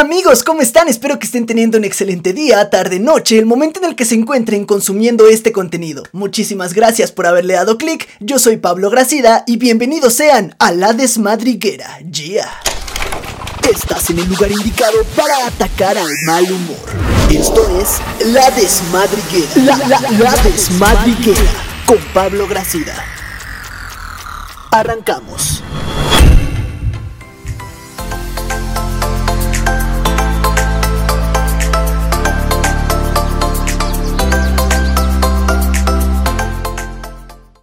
Amigos, ¿cómo están? Espero que estén teniendo un excelente día, tarde, noche, el momento en el que se encuentren consumiendo este contenido. Muchísimas gracias por haberle dado clic, yo soy Pablo Gracida y bienvenidos sean a La Desmadriguera, yeah. Estás en el lugar indicado para atacar al mal humor. Esto es La Desmadriguera, la, la, la Desmadriguera, con Pablo Gracida. Arrancamos.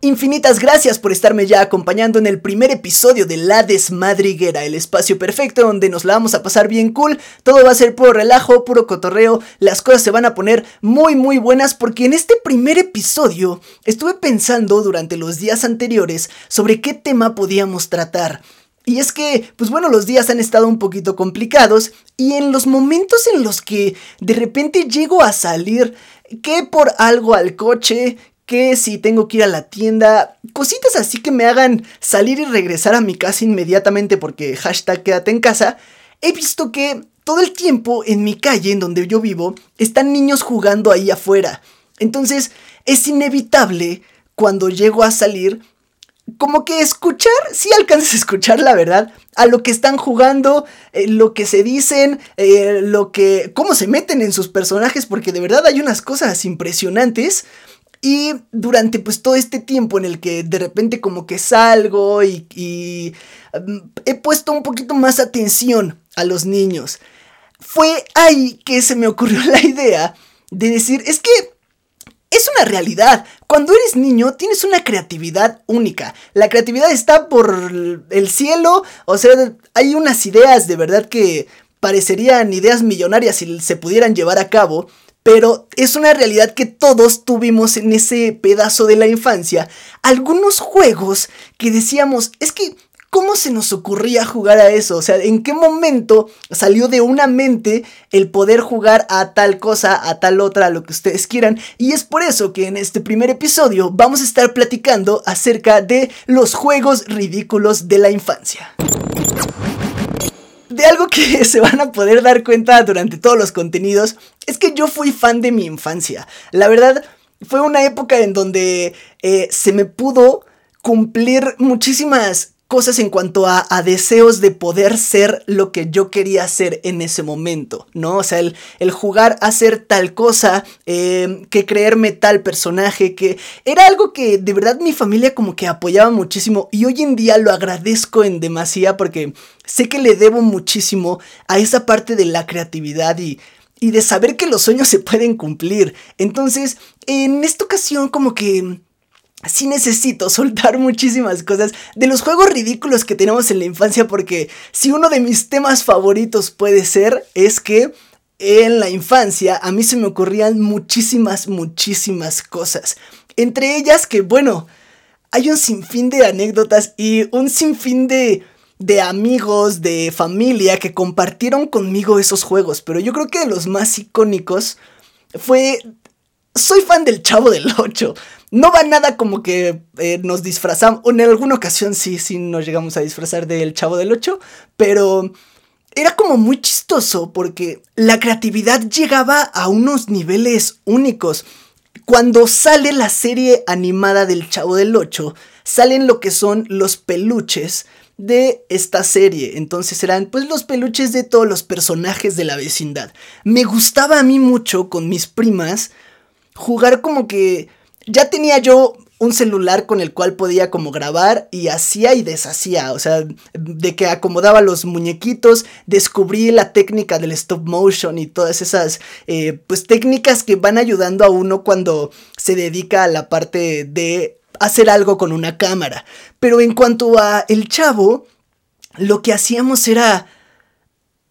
Infinitas gracias por estarme ya acompañando en el primer episodio de La Desmadriguera, el espacio perfecto donde nos la vamos a pasar bien cool, todo va a ser puro relajo, puro cotorreo, las cosas se van a poner muy muy buenas porque en este primer episodio estuve pensando durante los días anteriores sobre qué tema podíamos tratar. Y es que, pues bueno, los días han estado un poquito complicados y en los momentos en los que de repente llego a salir, que por algo al coche, que si tengo que ir a la tienda, cositas así que me hagan salir y regresar a mi casa inmediatamente porque hashtag quédate en casa, he visto que todo el tiempo en mi calle, en donde yo vivo, están niños jugando ahí afuera. Entonces es inevitable cuando llego a salir, como que escuchar, si alcanzas a escuchar la verdad, a lo que están jugando, eh, lo que se dicen, eh, lo que, cómo se meten en sus personajes, porque de verdad hay unas cosas impresionantes. Y durante pues todo este tiempo en el que de repente como que salgo y, mm, he puesto un poquito más atención a los niños, fue ahí que se me ocurrió la idea de decir, es que es una realidad. Cuando eres niño tienes una creatividad única. La creatividad está por el cielo. O sea, hay unas ideas de verdad que parecerían ideas millonarias si se pudieran llevar a cabo. Pero es una realidad que todos tuvimos en ese pedazo de la infancia. Algunos juegos que decíamos, es que ¿Cómo se nos ocurría jugar a eso? O sea, ¿en qué momento salió de una mente el poder jugar a tal cosa, a tal otra, a lo que ustedes quieran? Y es por eso que en este primer episodio vamos a estar platicando acerca de los juegos ridículos de la infancia de algo que se van a poder dar cuenta durante todos los contenidos es que yo fui fan de mi infancia. La verdad, fue una época en donde eh, se me pudo cumplir muchísimas cosas en cuanto a, deseos de poder ser lo que yo quería ser en ese momento, ¿no? O sea, el, jugar a ser tal cosa, em, que creerme tal personaje, que era algo que de verdad mi familia como que apoyaba muchísimo y hoy en día lo agradezco en demasía porque sé que le debo muchísimo a esa parte de la creatividad y y de saber que los sueños se pueden cumplir. Entonces, en esta ocasión como que sí necesito soltar muchísimas cosas de los juegos ridículos que tenemos en la infancia porque si uno de mis temas favoritos puede ser es que en la infancia a mí se me ocurrían muchísimas, muchísimas cosas. Entre ellas que, bueno, hay un sinfín de anécdotas y un sinfín de, de amigos, de familia que compartieron conmigo esos juegos. Pero yo creo que de los más icónicos fue... Soy fan del Chavo del 8. No va nada como que eh, nos disfrazamos. En alguna ocasión sí, sí nos llegamos a disfrazar del Chavo del 8. Pero era como muy chistoso porque la creatividad llegaba a unos niveles únicos. Cuando sale la serie animada del Chavo del 8, salen lo que son los peluches de esta serie. Entonces eran pues los peluches de todos los personajes de la vecindad. Me gustaba a mí mucho con mis primas jugar como que ya tenía yo un celular con el cual podía como grabar y hacía y deshacía, o sea, de que acomodaba los muñequitos, descubrí la técnica del stop motion y todas esas, eh, pues técnicas que van ayudando a uno cuando se dedica a la parte de hacer algo con una cámara. Pero en cuanto a el chavo, lo que hacíamos era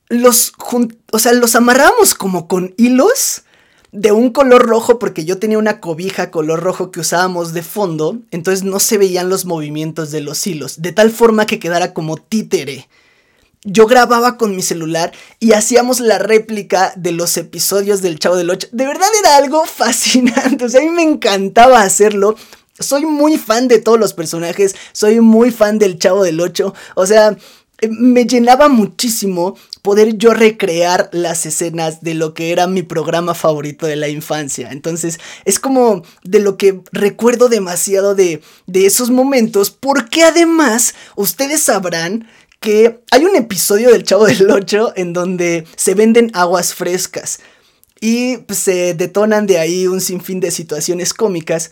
los, o sea, los amarramos como con hilos de un color rojo porque yo tenía una cobija color rojo que usábamos de fondo, entonces no se veían los movimientos de los hilos, de tal forma que quedara como títere. Yo grababa con mi celular y hacíamos la réplica de los episodios del Chavo del Ocho. De verdad era algo fascinante, o sea, a mí me encantaba hacerlo. Soy muy fan de todos los personajes, soy muy fan del Chavo del Ocho, o sea, me llenaba muchísimo poder yo recrear las escenas de lo que era mi programa favorito de la infancia. Entonces es como de lo que recuerdo demasiado de, de esos momentos porque además ustedes sabrán que hay un episodio del Chavo del 8 en donde se venden aguas frescas y pues, se detonan de ahí un sinfín de situaciones cómicas.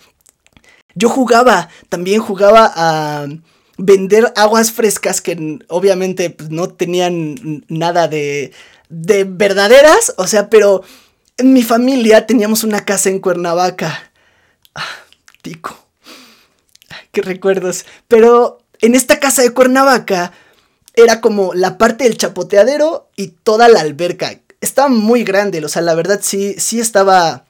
Yo jugaba, también jugaba a vender aguas frescas que obviamente pues, no tenían nada de, de verdaderas, o sea, pero en mi familia teníamos una casa en Cuernavaca. Ah, tico. Qué recuerdos. Pero en esta casa de Cuernavaca era como la parte del chapoteadero y toda la alberca. Estaba muy grande, o sea, la verdad sí, sí estaba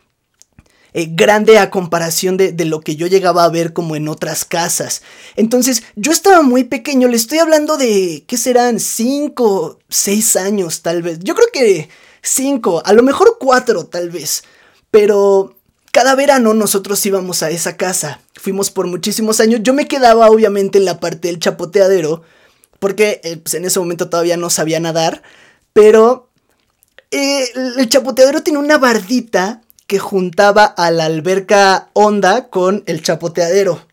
eh, grande a comparación de, de, lo que yo llegaba a ver como en otras casas. Entonces, yo estaba muy pequeño, le estoy hablando de, ¿qué serán? 5, 6 años tal vez. Yo creo que 5, a lo mejor 4 tal vez. Pero cada verano nosotros íbamos a esa casa. Fuimos por muchísimos años. Yo me quedaba obviamente en la parte del chapoteadero porque eh, pues, en ese momento todavía no sabía nadar, pero eh, el chapoteadero tiene una bardita que juntaba a la alberca honda con el chapoteadero.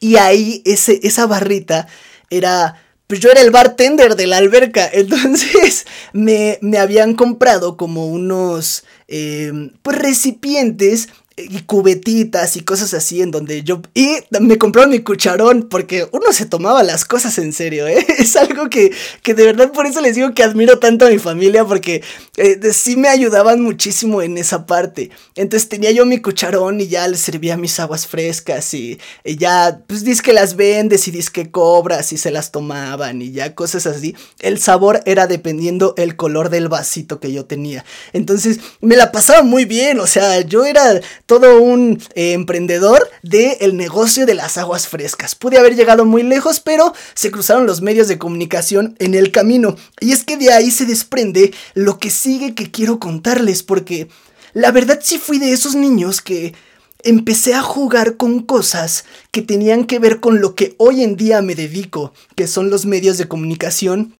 Y ahí ese, esa barrita era... Pues yo era el bartender de la alberca, entonces me, me habían comprado como unos eh, pues recipientes y cubetitas y cosas así en donde yo... Y me compraron mi cucharón porque uno se tomaba las cosas en serio, ¿eh? Es algo que, que de verdad por eso les digo que admiro tanto a mi familia porque eh, sí me ayudaban muchísimo en esa parte. Entonces tenía yo mi cucharón y ya les servía mis aguas frescas y, ya pues dis que las vendes y dis que cobras y se las tomaban y ya cosas así. El sabor era dependiendo el color del vasito que yo tenía. Entonces me la pasaba muy bien, o sea, yo era todo un eh, emprendedor del negocio de las aguas frescas. Pude haber llegado muy lejos, pero se cruzaron los medios de comunicación en el camino. Y es que de ahí se desprende lo que sigue que quiero contarles, porque la verdad sí fui de esos niños que empecé a jugar con cosas que tenían que ver con lo que hoy en día me dedico, que son los medios de comunicación.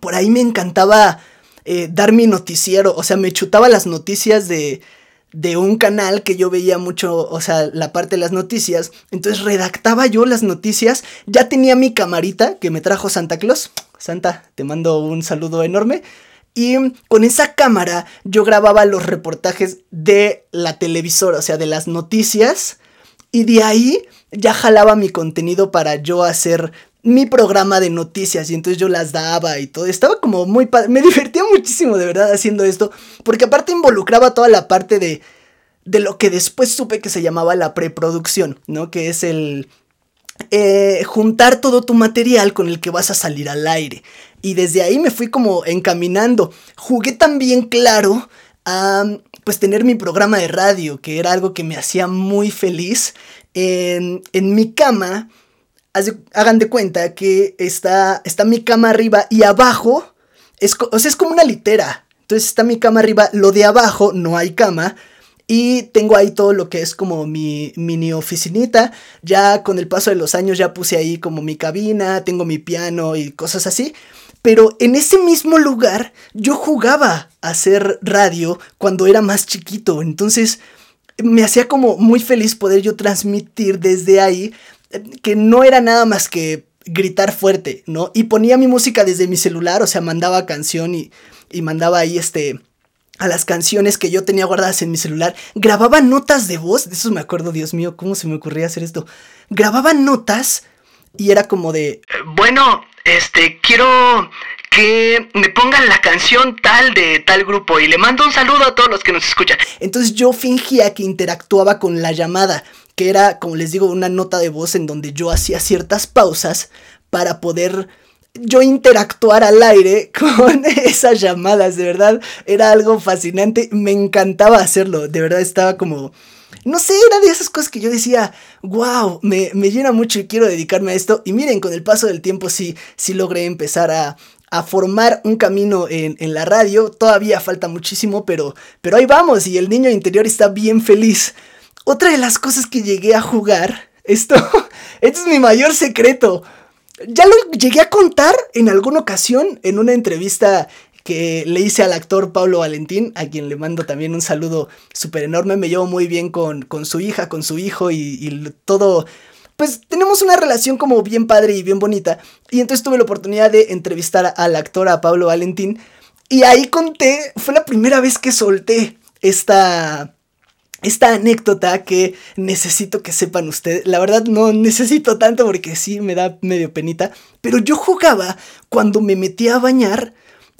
Por ahí me encantaba eh, dar mi noticiero, o sea, me chutaba las noticias de de un canal que yo veía mucho, o sea, la parte de las noticias. Entonces redactaba yo las noticias. Ya tenía mi camarita que me trajo Santa Claus. Santa, te mando un saludo enorme. Y con esa cámara yo grababa los reportajes de la televisora, o sea, de las noticias. Y de ahí ya jalaba mi contenido para yo hacer mi programa de noticias y entonces yo las daba y todo. Estaba como muy... Me divertía muchísimo de verdad haciendo esto porque aparte involucraba toda la parte de, de lo que después supe que se llamaba la preproducción, ¿no? Que es el... Eh, juntar todo tu material con el que vas a salir al aire. Y desde ahí me fui como encaminando. Jugué también claro a pues tener mi programa de radio, que era algo que me hacía muy feliz. En mi cama hagan de cuenta que está, está mi cama arriba y abajo, es, o sea, es como una litera. Entonces está mi cama arriba, lo de abajo no hay cama. Y tengo ahí todo lo que es como mi mini oficinita. Ya con el paso de los años ya puse ahí como mi cabina, tengo mi piano y cosas así. Pero en ese mismo lugar yo jugaba a hacer radio cuando era más chiquito. Entonces me hacía como muy feliz poder yo transmitir desde ahí que no era nada más que gritar fuerte, ¿no? Y ponía mi música desde mi celular, o sea, mandaba canción y, y mandaba ahí este a las canciones que yo tenía guardadas en mi celular, grababa notas de voz, de eso me acuerdo, Dios mío, ¿cómo se me ocurría hacer esto? Grababa notas y era como de, bueno, este, quiero que me pongan la canción tal de tal grupo y le mando un saludo a todos los que nos escuchan. Entonces yo fingía que interactuaba con la llamada que era, como les digo, una nota de voz en donde yo hacía ciertas pausas para poder yo interactuar al aire con esas llamadas, de verdad, era algo fascinante, me encantaba hacerlo, de verdad estaba como, no sé, era de esas cosas que yo decía, wow, me, llena mucho y quiero dedicarme a esto, y miren, con el paso del tiempo sí, sí logré empezar a, a formar un camino en, en, la radio, todavía falta muchísimo, pero, pero ahí vamos, y el niño interior está bien feliz otra de las cosas que llegué a jugar, esto, este es mi mayor secreto. Ya lo llegué a contar en alguna ocasión en una entrevista que le hice al actor Pablo Valentín, a quien le mando también un saludo súper enorme. Me llevo muy bien con, con, su hija, con su hijo y, y todo pues tenemos una relación como bien padre y bien bonita. Y entonces tuve la oportunidad de entrevistar al actor, a Pablo Valentín. Y ahí conté, fue la primera vez que solté esta, esta anécdota que necesito que sepan ustedes. La verdad no necesito tanto porque sí me da medio penita. Pero yo jugaba cuando me metía a bañar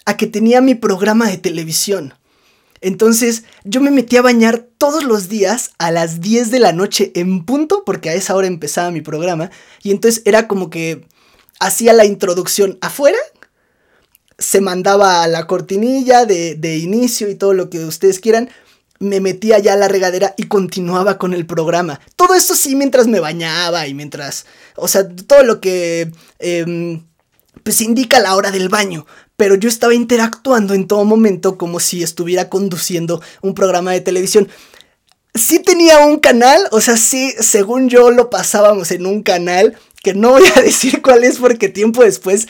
a que tenía mi programa de televisión. Entonces yo me metí a bañar todos los días a las 10 de la noche en punto, porque a esa hora empezaba mi programa. Y entonces era como que hacía la introducción afuera, se mandaba la cortinilla de, de inicio y todo lo que ustedes quieran. Me metía ya a la regadera y continuaba con el programa. Todo esto sí mientras me bañaba y mientras... O sea, todo lo que... Em, pues indica la hora del baño, pero yo estaba interactuando en todo momento como si estuviera conduciendo un programa de televisión. Sí tenía un canal, o sea, sí, según yo lo pasábamos en un canal, que no voy a decir cuál es porque tiempo después,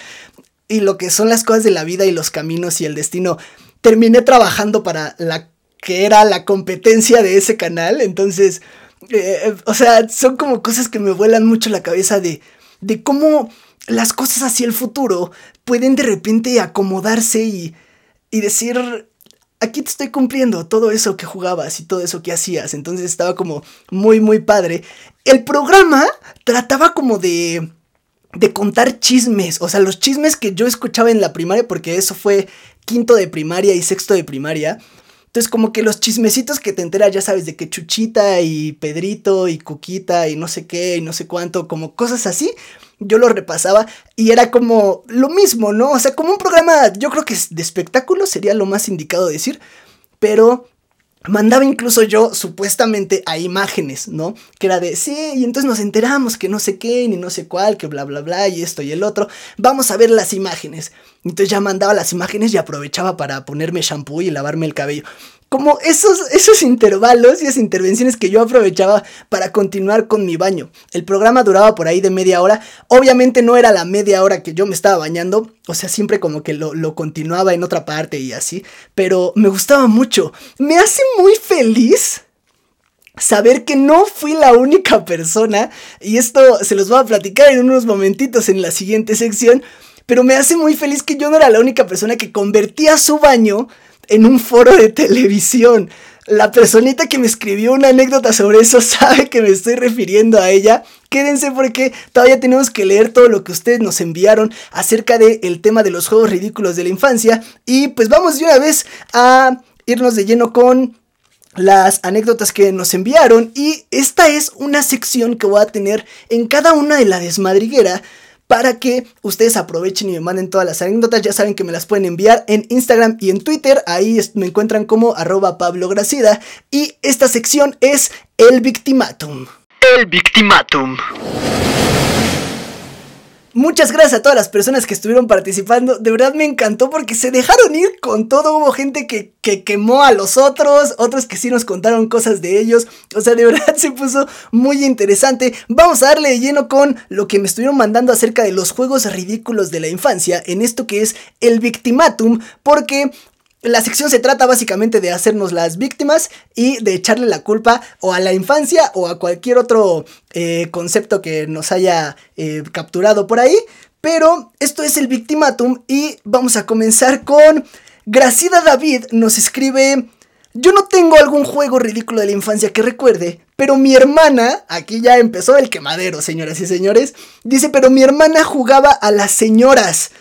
y lo que son las cosas de la vida y los caminos y el destino, terminé trabajando para la que era la competencia de ese canal, entonces, eh, o sea, son como cosas que me vuelan mucho la cabeza de, de cómo las cosas hacia el futuro pueden de repente acomodarse y, y decir, aquí te estoy cumpliendo todo eso que jugabas y todo eso que hacías. Entonces estaba como muy, muy padre. El programa trataba como de, de contar chismes, o sea, los chismes que yo escuchaba en la primaria, porque eso fue quinto de primaria y sexto de primaria. Entonces, como que los chismecitos que te enteras, ya sabes, de que Chuchita y Pedrito y Cuquita y no sé qué y no sé cuánto, como cosas así, yo lo repasaba y era como lo mismo, ¿no? O sea, como un programa, yo creo que de espectáculo sería lo más indicado decir, pero mandaba incluso yo supuestamente a imágenes, ¿no? Que era de, sí, y entonces nos enteramos que no sé qué, ni no sé cuál, que bla, bla, bla, y esto y el otro, vamos a ver las imágenes. Entonces ya mandaba las imágenes y aprovechaba para ponerme shampoo y lavarme el cabello como esos, esos intervalos y esas intervenciones que yo aprovechaba para continuar con mi baño. El programa duraba por ahí de media hora. Obviamente no era la media hora que yo me estaba bañando. O sea, siempre como que lo, lo continuaba en otra parte y así. Pero me gustaba mucho. Me hace muy feliz saber que no fui la única persona. Y esto se los voy a platicar en unos momentitos en la siguiente sección. Pero me hace muy feliz que yo no era la única persona que convertía su baño en un foro de televisión. La personita que me escribió una anécdota sobre eso sabe que me estoy refiriendo a ella. Quédense porque todavía tenemos que leer todo lo que ustedes nos enviaron acerca del tema de los juegos ridículos de la infancia. Y pues vamos de una vez a irnos de lleno con las anécdotas que nos enviaron. Y esta es una sección que voy a tener en cada una de la desmadriguera para que ustedes aprovechen y me manden todas las anécdotas. Ya saben que me las pueden enviar en Instagram y en Twitter. Ahí me encuentran como arroba Pablo Gracida. Y esta sección es el victimatum. El victimatum. Muchas gracias a todas las personas que estuvieron participando. De verdad me encantó porque se dejaron ir con todo. Hubo gente que, que, quemó a los otros, otros que sí nos contaron cosas de ellos. O sea, de verdad se puso muy interesante. Vamos a darle de lleno con lo que me estuvieron mandando acerca de los juegos ridículos de la infancia en esto que es el victimatum. Porque la sección se trata básicamente de hacernos las víctimas y de echarle la culpa o a la infancia o a cualquier otro eh, concepto que nos haya eh, capturado por ahí. Pero esto es el victimatum y vamos a comenzar con Gracida David nos escribe... Yo no tengo algún juego ridículo de la infancia que recuerde, pero mi hermana, aquí ya empezó el quemadero, señoras y señores, dice, pero mi hermana jugaba a las señoras.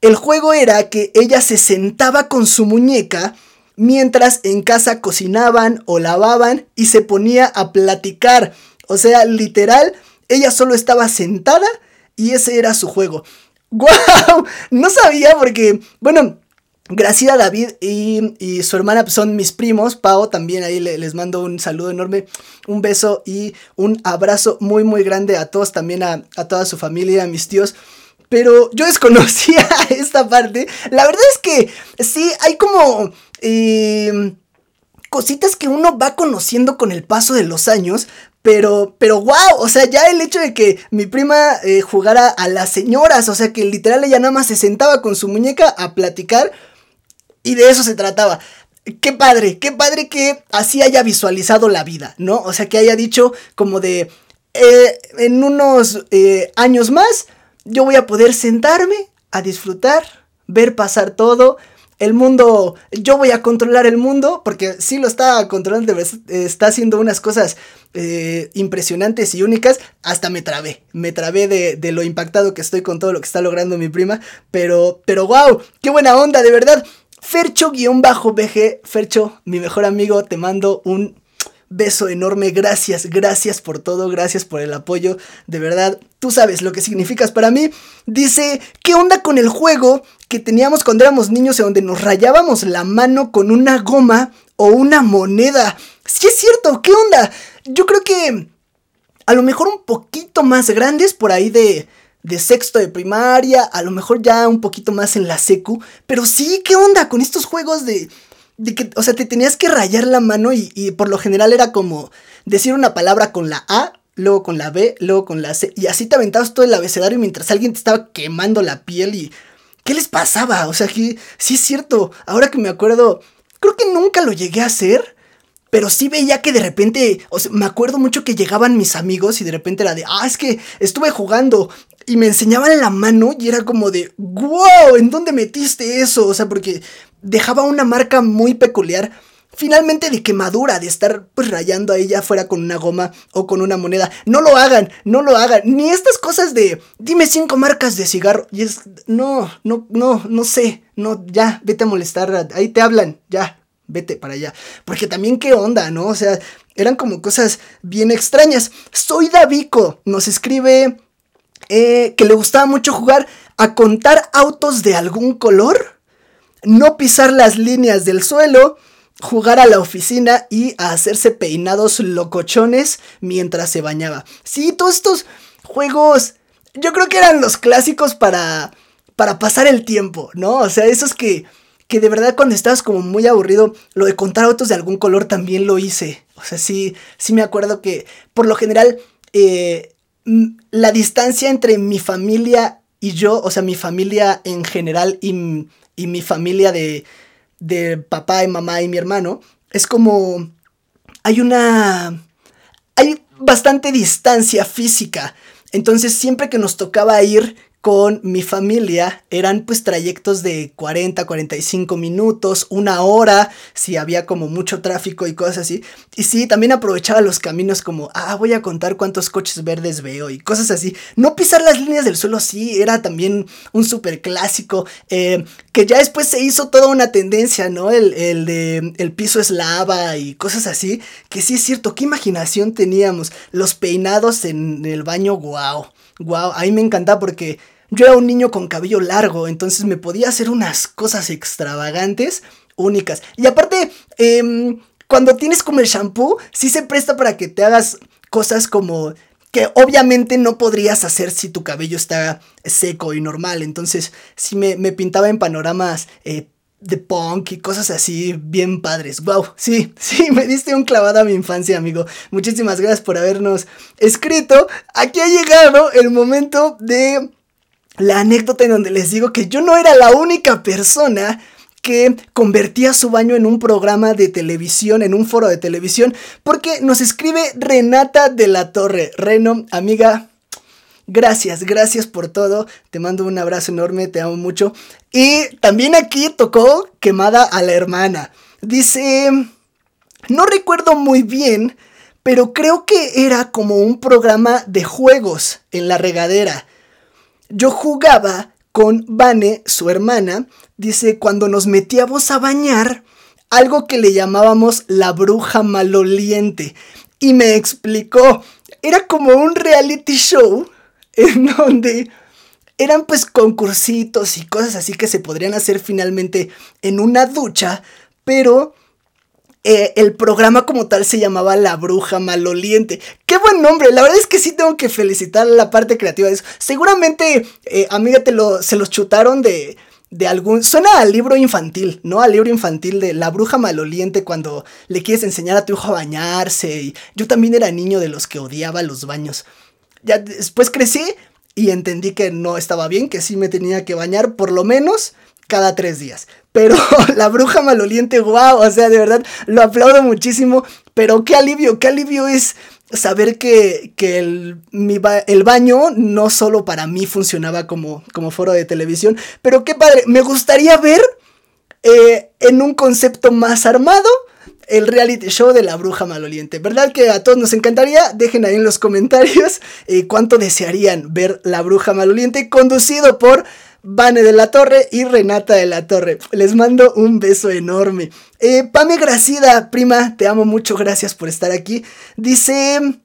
El juego era que ella se sentaba con su muñeca mientras en casa cocinaban o lavaban y se ponía a platicar. O sea, literal, ella solo estaba sentada y ese era su juego. ¡Guau! No sabía porque, bueno, Graciela David y, su hermana son mis primos. Pau también ahí les mando un saludo enorme, un beso y un abrazo muy muy grande a todos, también a, a toda su familia, a mis tíos. Pero yo desconocía esta parte. La verdad es que sí, hay como... Eh, cositas que uno va conociendo con el paso de los años, pero, pero wow, o sea, ya el hecho de que mi prima eh, jugara a las señoras, o sea, que literal ella nada más se sentaba con su muñeca a platicar, Y de eso se trataba. Qué padre, qué padre que así haya visualizado la vida, ¿no? O sea, que haya dicho como de, eh, en unos años más, yo voy a poder sentarme a disfrutar, ver pasar todo, el mundo, yo voy a controlar el mundo, porque sí lo está controlando, está haciendo unas cosas eh, impresionantes y únicas, hasta me trabé, me trabé de, lo impactado que estoy con todo lo que está logrando mi prima, pero, pero wow, qué buena onda, de verdad. Fercho-BG, Fercho, mi mejor amigo, te mando un beso enorme, gracias, gracias por todo, gracias por el apoyo, de verdad, tú sabes lo que significas para mí. Dice, ¿qué onda con el juego que teníamos cuando éramos niños en donde nos rayábamos la mano con una goma o una moneda? Sí es cierto, ¿qué onda? Yo creo que a lo mejor un poquito más grandes por ahí de de sexto de primaria, a lo mejor ya un poquito más en la secu, pero sí, ¿qué onda con estos juegos de de que, o sea, te tenías que rayar la mano y, por lo general era como decir una palabra con la A, luego con la B, luego con la C, y así te aventabas todo el abecedario mientras alguien te estaba quemando la piel y... ¿Qué les pasaba? O sea, que sí es cierto, ahora que me acuerdo, creo que nunca lo llegué a hacer, pero sí veía que de repente, o sea, me acuerdo mucho que llegaban mis amigos y de repente era de, ah, es que estuve jugando y me enseñaban la mano y era como de, wow, ¿en dónde metiste eso? O sea, porque dejaba una marca muy peculiar. Finalmente de quemadura, de estar pues rayando a ella fuera con una goma o con una moneda. No lo hagan, no lo hagan. Ni estas cosas de dime cinco marcas de cigarro. Y es, no, no, no, no sé. No, ya, vete a molestar. Ahí te hablan, ya, vete para allá. Porque también qué onda, ¿no? O sea, eran como cosas bien extrañas. Soy Davico, nos escribe eh, que le gustaba mucho jugar a contar autos de algún color, no pisar las líneas del suelo, jugar a la oficina y a hacerse peinados locochones mientras se bañaba. Sí, todos estos juegos yo creo que eran los clásicos para para pasar el tiempo, ¿no? O sea, esos que que de verdad cuando estabas como muy aburrido, lo de contar autos de algún color también lo hice. O sea, sí, sí me acuerdo que por lo general eh, la distancia entre mi familia y yo, o sea, mi familia en general y, mi familia de, de papá y mamá y mi hermano, es como... Hay una... Hay bastante distancia física. Entonces siempre que nos tocaba ir con mi familia eran pues trayectos de 40, 45 minutos, una hora, si había como mucho tráfico y cosas así. Y sí, también aprovechaba los caminos como, ah, voy a contar cuántos coches verdes veo y cosas así. No pisar las líneas del suelo, sí, era también un súper clásico, eh, que ya después se hizo toda una tendencia, ¿no? El, el de el piso es lava y cosas así, que sí es cierto, qué imaginación teníamos. Los peinados en el baño, wow wow, a mí me encantaba porque yo era un niño con cabello largo, entonces me podía hacer unas cosas extravagantes, únicas. Y aparte, em, cuando tienes como el shampoo, sí se presta para que te hagas cosas como que obviamente no podrías hacer si tu cabello está seco y normal. Entonces, sí me, pintaba en panoramas eh, de punk y cosas así bien padres. Wow, sí, sí, me diste un clavado a mi infancia, amigo. Muchísimas gracias por habernos escrito. Aquí ha llegado el momento de la anécdota en donde les digo que yo no era la única persona que convertía su baño en un programa de televisión, en un foro de televisión, porque nos escribe Renata de la Torre. Reno, amiga, Gracias, gracias por todo. Te mando un abrazo enorme, te amo mucho. Y también aquí tocó quemada a la hermana. Dice, no recuerdo muy bien, pero creo que era como un programa de juegos en la regadera. Yo jugaba con Vane, su hermana, dice, cuando nos metíamos a bañar, algo que le llamábamos la bruja maloliente. Y me explicó, era como un reality show en donde eran pues concursitos y cosas así que se podrían hacer finalmente en una ducha, pero eh, el programa como tal se llamaba La Bruja Maloliente. ¡Qué buen nombre! La verdad es que sí tengo que felicitar la parte creativa de eso. Seguramente, eh, amiga, te lo, se los chutaron de, de algún... Suena al libro infantil, ¿no? Al libro infantil de La Bruja Maloliente cuando le quieres enseñar a tu hijo a bañarse. Y yo también era niño de los que odiaba los baños. Ya después crecí y entendí que no estaba bien, que sí me tenía que bañar por lo menos cada tres días. Pero la bruja maloliente, wow, o sea, de verdad, lo aplaudo muchísimo. Pero qué alivio, qué alivio es saber que, el, el, baño no solo para mí funcionaba como, como foro de televisión, pero qué padre, me gustaría ver eh, en un concepto más armado el reality show de la bruja maloliente. ¿Verdad que a todos nos encantaría? Dejen ahí en los comentarios eh, cuánto desearían ver la bruja maloliente conducido por Vane de la Torre y Renata de la Torre. Les mando un beso enorme. Eh, Pame Gracida, prima, te amo mucho, gracias por estar aquí. Dice...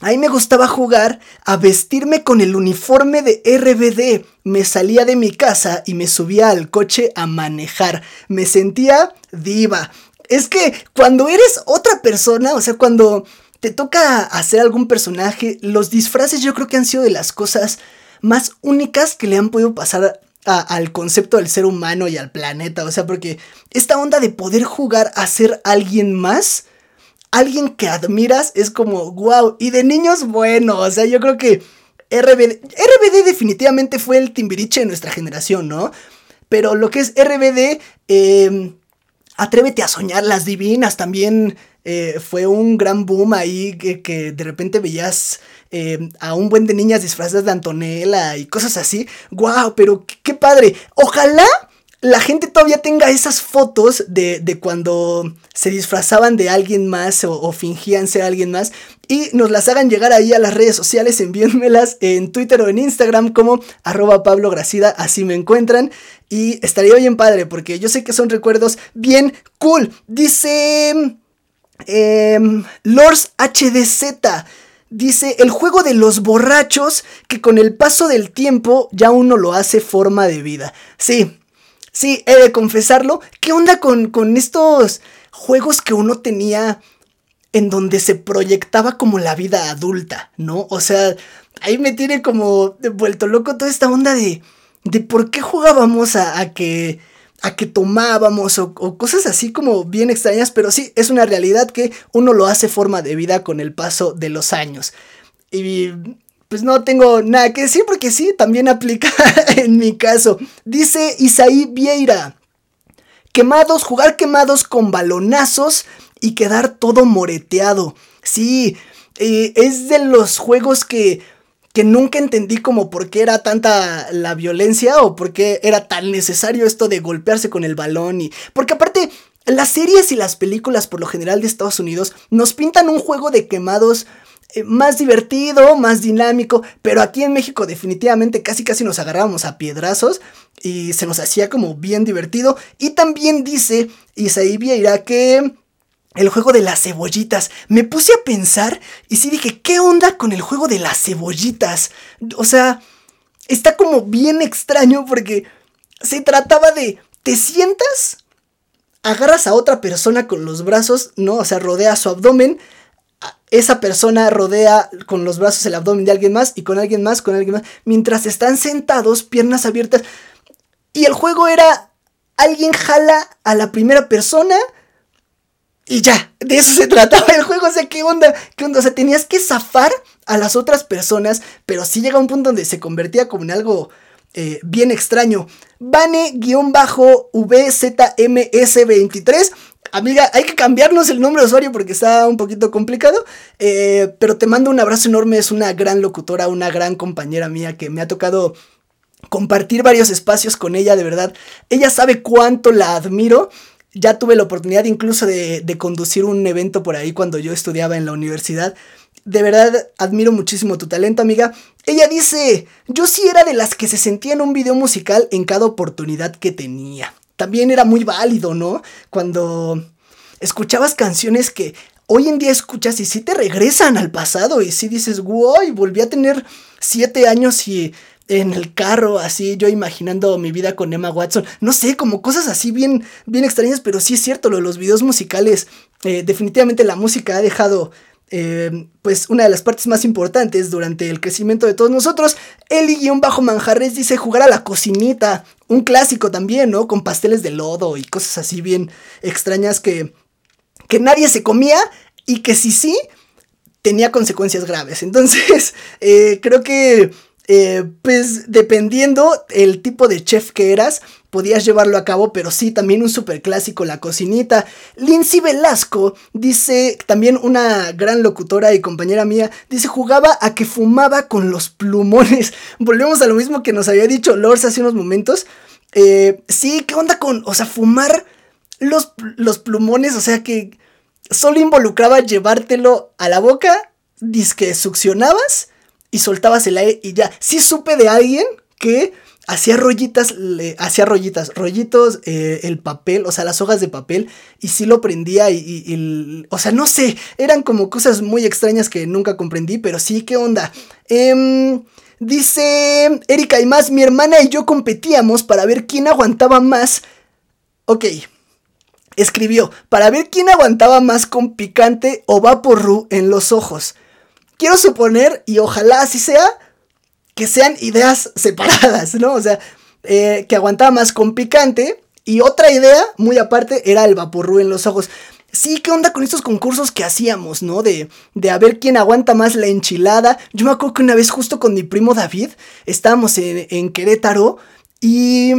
Ahí me gustaba jugar a vestirme con el uniforme de RBD. Me salía de mi casa y me subía al coche a manejar. Me sentía diva. Es que cuando eres otra persona, o sea, cuando te toca hacer algún personaje, los disfraces yo creo que han sido de las cosas más únicas que le han podido pasar al concepto del ser humano y al planeta. O sea, porque esta onda de poder jugar a ser alguien más, alguien que admiras, es como, wow. Y de niños, bueno, o sea, yo creo que RBD, RBD definitivamente fue el timbiriche de nuestra generación, ¿no? Pero lo que es RBD, em, Atrévete a soñar las divinas también eh, fue un gran boom ahí que, de repente veías eh, a un buen de niñas disfrazadas de Antonella y cosas así. ¡Wow! Pero qué, padre. Ojalá la gente todavía tenga esas fotos de, cuando se disfrazaban de alguien más o, fingían ser alguien más y nos las hagan llegar ahí a las redes sociales, envíenmelas en Twitter o en Instagram como arroba Pablo Gracida, así me encuentran y estaría bien padre porque yo sé que son recuerdos bien cool. Dice... Eh, Lors HDZ dice el juego de los borrachos que con el paso del tiempo ya uno lo hace forma de vida. Sí, sí, he de confesarlo. ¿Qué onda con, con estos juegos que uno tenía en donde se proyectaba como la vida adulta, ¿no? O sea, ahí me tiene como vuelto loco toda esta onda de, de por qué jugábamos a que a que tomábamos o, cosas así como bien extrañas, pero sí, es una realidad que uno lo hace forma de vida con el paso de los años. Y pues no tengo nada que decir porque sí, también aplica en mi caso. Dice Isaí Vieira, quemados, jugar quemados con balonazos y quedar todo moreteado. Sí, eh, es de los juegos que que nunca entendí como por qué era tanta la violencia o por qué era tan necesario esto de golpearse con el balón y porque aparte las series y las películas por lo general de Estados Unidos nos pintan un juego de quemados eh, más divertido, más dinámico, pero aquí en México definitivamente casi casi nos agarrábamos a piedrazos y se nos hacía como bien divertido. Y también dice Isaí Vieira que el juego de las cebollitas. Me puse a pensar y sí dije, ¿qué onda con el juego de las cebollitas? O sea, está como bien extraño porque se trataba de, te sientas, agarras a otra persona con los brazos, ¿no? O sea, rodea su abdomen. Esa persona rodea con los brazos el abdomen de alguien más y con alguien más, con alguien más, mientras están sentados, piernas abiertas. Y el juego era, alguien jala a la primera persona, y ya, de eso se trataba el juego. O sea, ¿qué onda? ¿Qué onda? O sea, tenías que zafar a las otras personas, pero sí llega un punto donde se convertía como en algo eh, bien extraño. Bane-VZMS23. Amiga, hay que cambiarnos el nombre de usuario porque está un poquito complicado. Eh, pero te mando un abrazo enorme. Es una gran locutora, una gran compañera mía que me ha tocado compartir varios espacios con ella, de verdad. Ella sabe cuánto la admiro ya tuve la oportunidad incluso de, conducir un evento por ahí cuando yo estudiaba en la universidad. De verdad, admiro muchísimo tu talento, amiga. Ella dice, yo sí era de las que se sentía en un video musical en cada oportunidad que tenía. También era muy válido, ¿no? Cuando escuchabas canciones que hoy en día escuchas y sí te regresan al pasado y sí dices, wow, volví a tener siete años y en el carro, así yo imaginando mi vida con Emma Watson. No sé, como cosas así bien, bien extrañas, pero sí es cierto, lo de los videos musicales. Eh, definitivamente la música ha dejado eh, pues una de las partes más importantes durante el crecimiento de todos nosotros. Eli-Manjarres dice jugar a la cocinita, un clásico también, ¿no? Con pasteles de lodo y cosas así bien extrañas que, que nadie se comía y que sí sí tenía consecuencias graves. Entonces, eh, creo que eh, pues dependiendo el tipo de chef que eras, podías llevarlo a cabo, pero sí, también un super clásico, la cocinita. Lindsay Velasco dice, también una gran locutora y compañera mía, dice, jugaba a que fumaba con los plumones. Volvemos a lo mismo que nos había dicho Lors hace unos momentos. Eh, sí, ¿qué onda con, o sea, fumar los, los plumones? O sea, que solo involucraba llevártelo a la boca, que succionabas y soltabas el aire y ya. Sí supe de alguien que hacía rollitas, hacía rollitas, rollitos, eh, el papel, o sea, las hojas de papel, y sí lo prendía y, o sea, no sé, eran como cosas muy extrañas que nunca comprendí, pero sí, ¿qué onda? Em, dice Erika y más, mi hermana y yo competíamos para ver quién aguantaba más. Ok. Escribió, para ver quién aguantaba más con picante o vaporru en los ojos quiero suponer, y ojalá así sea, que sean ideas separadas, ¿no? O sea, eh, que aguantaba más con picante. Y otra idea, muy aparte, era el vaporru en los ojos. Sí, ¿qué onda con estos concursos que hacíamos, no? De, de a ver quién aguanta más la enchilada. Yo me acuerdo que una vez justo con mi primo David, estábamos en, en Querétaro y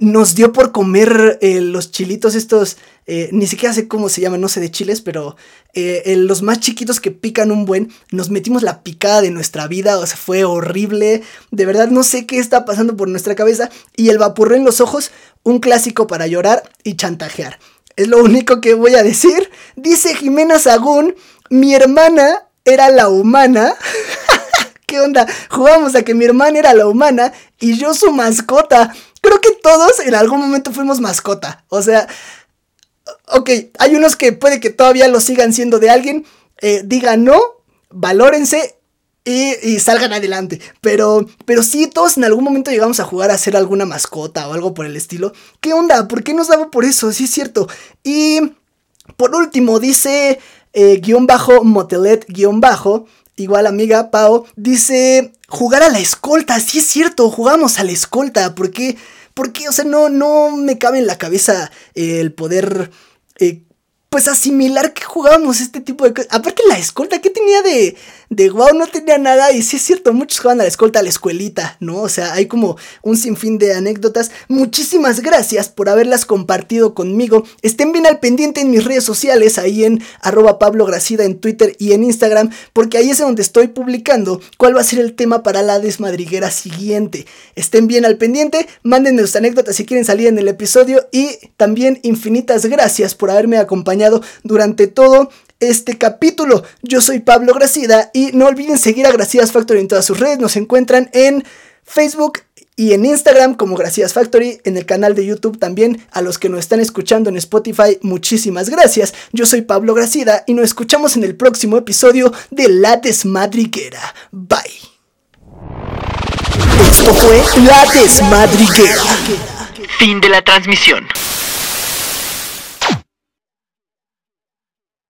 nos dio por comer eh, los chilitos estos, eh, ni siquiera sé cómo se llaman, no sé de chiles, pero eh, los más chiquitos que pican un buen, nos metimos la picada de nuestra vida, o sea, fue horrible, de verdad no sé qué está pasando por nuestra cabeza, y el vapurro en los ojos, un clásico para llorar y chantajear. Es lo único que voy a decir. Dice Jimena Sagún, mi hermana era la humana. ¿Qué onda? Jugamos a que mi hermana era la humana y yo su mascota que todos en algún momento fuimos mascota. O sea, ok, hay unos que puede que todavía lo sigan siendo de alguien. Eh, digan no, valórense y, salgan adelante. Pero, pero sí, todos en algún momento llegamos a jugar a ser alguna mascota o algo por el estilo. ¿Qué onda? ¿Por qué nos daba por eso? Sí, es cierto. Y por último, dice eh, guion bajo, motelet guion bajo. Igual amiga Pau dice jugar a la escolta. Sí es cierto, jugamos a la escolta. ¿Por qué? Porque, o sea, no, no me cabe en la cabeza el poder eh, pues asimilar que jugábamos este tipo de cosas. Aparte la escolta, ¿qué tenía de, de wow? No tenía nada. Y sí es cierto, muchos juegan a la escolta a la escuelita, ¿no? O sea, hay como un sinfín de anécdotas. Muchísimas gracias por haberlas compartido conmigo. Estén bien al pendiente en mis redes sociales, ahí en arroba Pablo Gracida en Twitter y en Instagram, porque ahí es donde estoy publicando cuál va a ser el tema para la desmadriguera siguiente. Estén bien al pendiente, mándenme sus anécdotas si quieren salir en el episodio y también infinitas gracias por haberme acompañado durante todo este capítulo. Yo soy Pablo Gracida y no olviden seguir a Gracias Factory en todas sus redes. Nos encuentran en Facebook y en Instagram como Gracias Factory, en el canal de YouTube también. A los que nos están escuchando en Spotify, muchísimas gracias. Yo soy Pablo Gracida y nos escuchamos en el próximo episodio de La Desmadriguera. Bye. Esto fue La Desmadriguera. Fin de la transmisión.